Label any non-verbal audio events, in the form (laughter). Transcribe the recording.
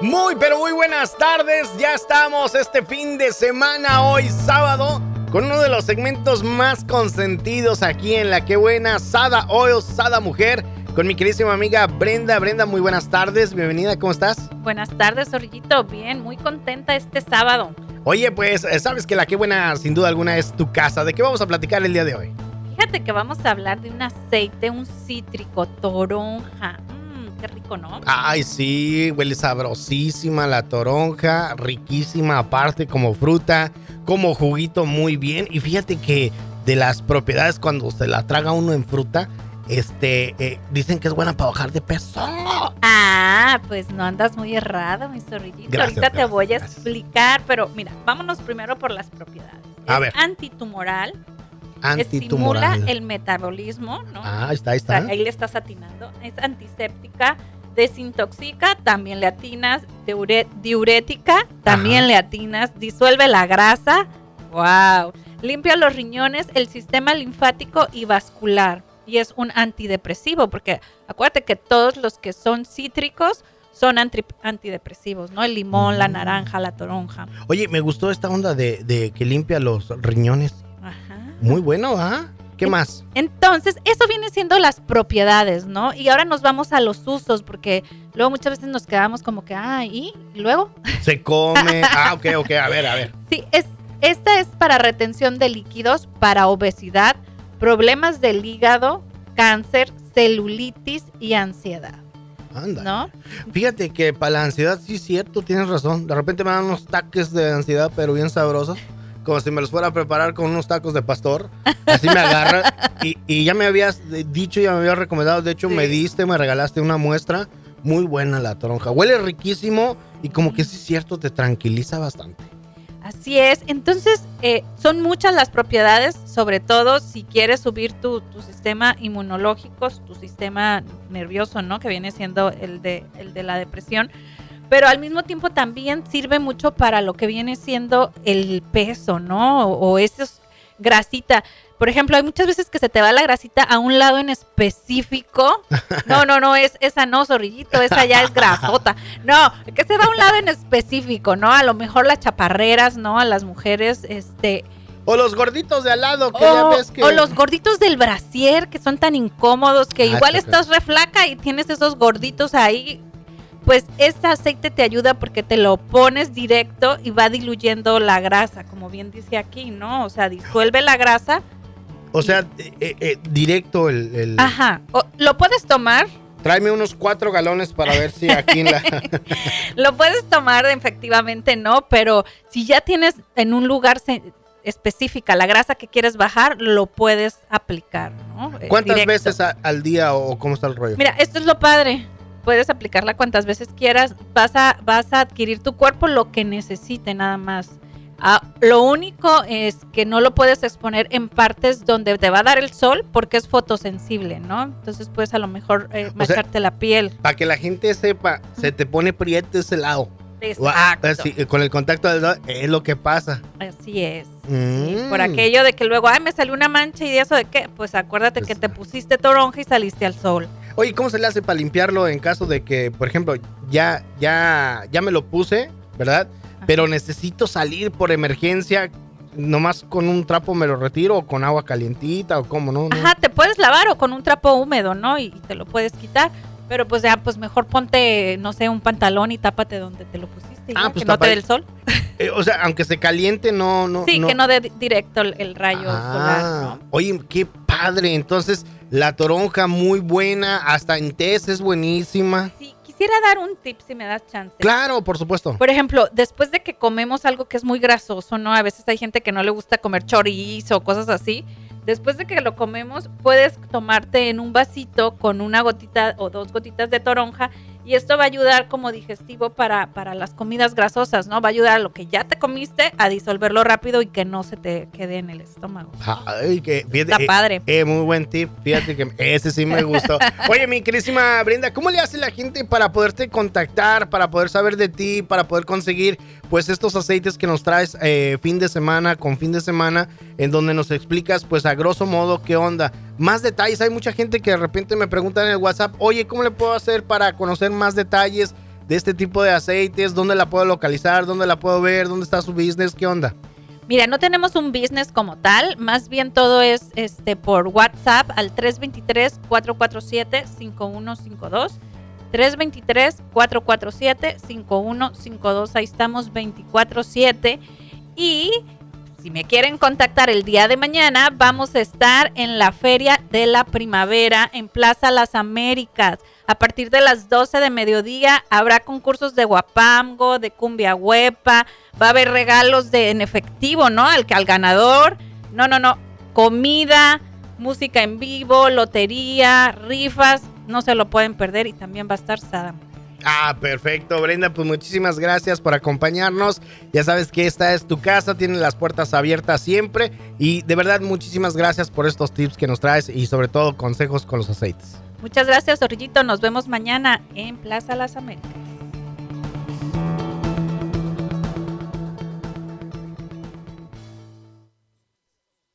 Muy, pero muy buenas tardes. Ya estamos este fin de semana, hoy sábado, con uno de los segmentos más consentidos aquí en La Que Buena, Sada Oil, Sada Mujer, con mi queridísima amiga Brenda. Brenda, muy buenas tardes. Bienvenida, ¿cómo estás? Buenas tardes, Zorrillito. Bien, muy contenta este sábado. Oye, pues, eh, sabes que La Que Buena, sin duda alguna, es tu casa. ¿De qué vamos a platicar el día de hoy? Fíjate que vamos a hablar de un aceite, un cítrico, toronja qué rico, ¿no? Ay, sí, huele sabrosísima la toronja, riquísima aparte como fruta, como juguito muy bien. Y fíjate que de las propiedades cuando se la traga uno en fruta, este, eh, dicen que es buena para bajar de peso. Ah, pues no andas muy errado, mi zorrillito. Ahorita te voy a explicar, pero mira, vámonos primero por las propiedades. A ver. Antitumoral, Estimula el metabolismo, ¿no? Ah, está, ahí está. ahí le estás atinando. Es antiséptica, desintoxica, también le atinas, diurética, también le atinas, disuelve la grasa, wow, limpia los riñones, el sistema linfático y vascular. Y es un antidepresivo, porque acuérdate que todos los que son cítricos son antidepresivos, ¿no? El limón, la mm. naranja, la toronja. Oye, me gustó esta onda de, de que limpia los riñones. Muy bueno, ¿ah? ¿Qué más? Entonces, eso viene siendo las propiedades, ¿no? Y ahora nos vamos a los usos, porque luego muchas veces nos quedamos como que, ah, ¿y, luego? (laughs) Se come. ah, ok, ok, a ver, a ver. Sí, es, esta es para retención de líquidos, para obesidad, problemas del hígado, cáncer, celulitis y ansiedad. Anda. ¿No? Fíjate que para la ansiedad sí es cierto, tienes razón. De repente me dan unos taques de ansiedad, pero bien sabrosos como si me los fuera a preparar con unos tacos de pastor. Así me agarra. (laughs) Y, ya me habías dicho, ya me habías recomendado. De hecho, me diste, me regalaste una muestra. Muy buena la toronja. Huele riquísimo y como que sí es cierto, te tranquiliza bastante. Así es. Entonces, eh, son muchas las propiedades, sobre todo si quieres subir tu, tu, sistema inmunológico, tu sistema nervioso, ¿no? Que viene siendo el de, el de la depresión pero al mismo tiempo también sirve mucho para lo que viene siendo el peso, ¿no? O, eso es grasita. Por ejemplo, hay muchas veces que se te va la grasita a un lado en específico. (laughs) No, no, no, es esa no, zorrillito, esa ya es grasota. No, que se va a un lado en específico, ¿no? A lo mejor las chaparreras, ¿no? A las mujeres, este... O los gorditos de al lado, que ya ves que... O los gorditos del brasier, que son tan incómodos, que ah, igual estás reflaca y tienes esos gorditos ahí pues este aceite te ayuda porque te lo pones directo y va diluyendo la grasa, como bien dice aquí, ¿no? O sea, disuelve la grasa. O sea, eh, eh, eh, directo el, Ajá, lo puedes tomar. Tráeme unos cuatro galones para ver si aquí en la... (laughs) lo puedes tomar, efectivamente, no, pero si ya tienes en un lugar específica la grasa que quieres bajar, lo puedes aplicar, ¿no? ¿Cuántas veces al día o cómo está el rollo? Mira, esto es lo padre puedes aplicarla cuantas veces quieras, vas a, vas a adquirir tu cuerpo lo que necesite nada más. Ah, lo único es que no lo puedes exponer en partes donde te va a dar el sol porque es fotosensible, ¿no? Entonces puedes a lo mejor eh, la piel. Para que la gente sepa, se te pone prieto ese lado. Exacto. con el contacto del sol es lo que pasa. Así es. Mm. por aquello de que luego, ay, me salió una mancha y de eso de qué, pues acuérdate que te pusiste toronja y saliste al sol. Oye, ¿cómo se le hace para limpiarlo en caso de que, por ejemplo, ya, ya, ya me lo puse, ¿verdad? Pero necesito salir por emergencia. Nomás con un trapo me lo retiro o con agua calientita o cómo, ¿no? Ajá, te puedes lavar o con un trapo húmedo, ¿no? Y, te lo puedes quitar. Pero pues ya, pues mejor ponte, no sé, un pantalón y tápate donde te lo pusiste. Ah, pues que no te dé el sol. (laughs) Eh, o sea, aunque se caliente, no, no. Sí, que no dé directo el, rayo ah, solar, ¿no? Oye, qué padre. Entonces, la toronja muy buena, hasta en té es buenísima. Sí, quisiera dar un tip si me das chance. Claro, por supuesto. Por ejemplo, después de que comemos algo que es muy grasoso, ¿no? A veces hay gente que no le gusta comer chorizo o cosas así. Después de que lo comemos, puedes tomarte en un vasito con una gotita o dos gotitas de toronja y esto va a ayudar como digestivo para, para las comidas grasosas, ¿no? Va a ayudar a lo que ya te comiste a disolverlo rápido y que no se te quede en el estómago. Ay, que, Está eh, padre. Eh, muy buen tip. Fíjate que ese sí me gustó. (laughs) Oye, mi querísima Brenda, ¿cómo le hace la gente para poderte contactar, para poder saber de ti, para poder conseguir pues estos aceites que nos traes eh, fin de semana con fin de semana, en donde nos explicas pues a grosso modo qué onda? Más detalles. Hay mucha gente que de repente me pregunta en el WhatsApp, oye, ¿cómo le puedo hacer para conocer más detalles de este tipo de aceites? ¿Dónde la puedo localizar? ¿Dónde la puedo ver? ¿Dónde está su business? ¿Qué onda? Mira, no tenemos un business como tal, más bien todo es este por WhatsApp al 323-447-5152. 323-447-5152. Ahí estamos 24/7. Y si me quieren contactar el día de mañana, vamos a estar en la Feria de la Primavera en Plaza Las Américas. A partir de las 12 de mediodía habrá concursos de guapango, de cumbia huepa, va a haber regalos de en efectivo, ¿no? Al, al ganador. No, no, no. Comida, música en vivo, lotería, rifas, no se lo pueden perder y también va a estar Sadam. Ah, perfecto, Brenda, pues muchísimas gracias por acompañarnos. Ya sabes que esta es tu casa, tiene las puertas abiertas siempre y de verdad muchísimas gracias por estos tips que nos traes y sobre todo consejos con los aceites. Muchas gracias, Orillito. Nos vemos mañana en Plaza Las Américas.